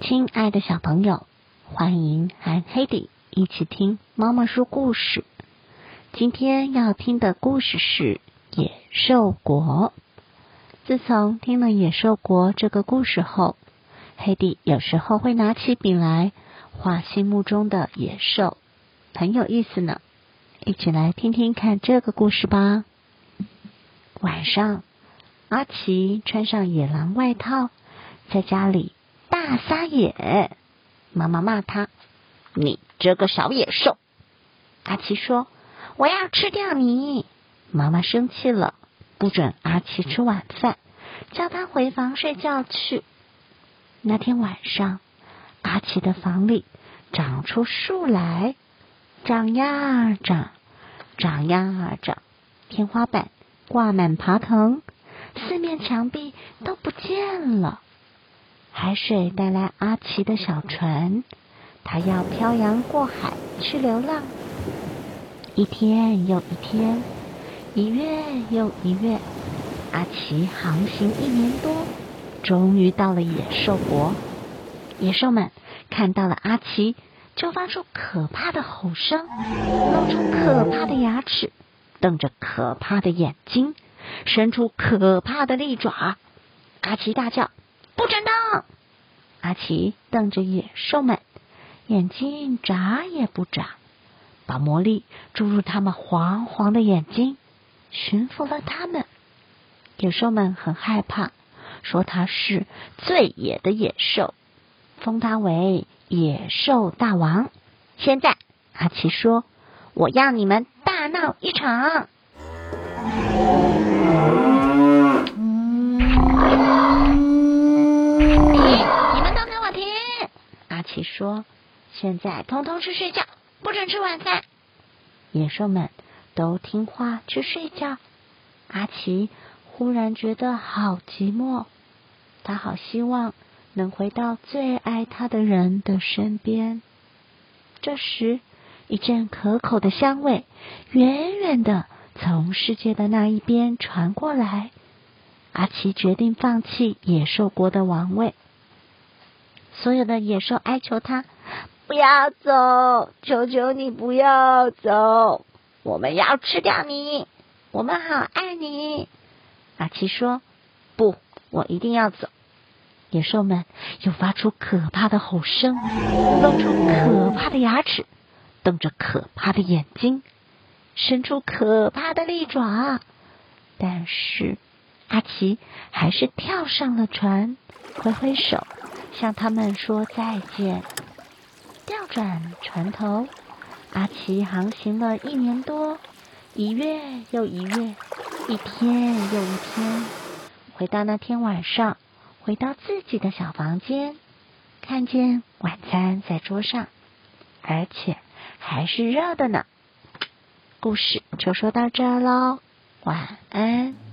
亲爱的小朋友，欢迎和黑迪一起听妈妈说故事。今天要听的故事是《野兽国》。自从听了《野兽国》这个故事后，黑迪有时候会拿起笔来画心目中的野兽，很有意思呢。一起来听听看这个故事吧。晚上，阿奇穿上野狼外套，在家里。大撒野！妈妈骂他：“你这个小野兽！”阿奇说：“我要吃掉你！”妈妈生气了，不准阿奇吃晚饭，叫他回房睡觉去。那天晚上，阿奇的房里长出树来，长呀长，长呀长，天花板挂满爬藤，四面墙壁都不见了。海水带来阿奇的小船，他要漂洋过海去流浪。一天又一天，一月又一月，阿奇航行一年多，终于到了野兽国。野兽们看到了阿奇，就发出可怕的吼声，露出可怕的牙齿，瞪着可怕的眼睛，伸出可怕的利爪。阿奇大叫。不准动！阿奇瞪着野兽们，眼睛眨也不眨，把魔力注入他们黄黄的眼睛，驯服了他们。野兽们很害怕，说他是最野的野兽，封他为野兽大王。现在，阿奇说：“我要你们大闹一场。”奇说：“现在通通去睡觉，不准吃晚饭。”野兽们都听话去睡觉。阿奇忽然觉得好寂寞，他好希望能回到最爱他的人的身边。这时，一阵可口的香味远远的从世界的那一边传过来。阿奇决定放弃野兽国的王位。所有的野兽哀求他不要走，求求你不要走，我们要吃掉你，我们好爱你。阿奇说：“不，我一定要走。”野兽们又发出可怕的吼声，露出可怕的牙齿，瞪着可怕的眼睛，伸出可怕的利爪。但是阿奇还是跳上了船，挥挥手。向他们说再见。调转船头，阿奇航行了一年多，一月又一月，一天又一天。回到那天晚上，回到自己的小房间，看见晚餐在桌上，而且还是热的呢。故事就说到这喽，晚安。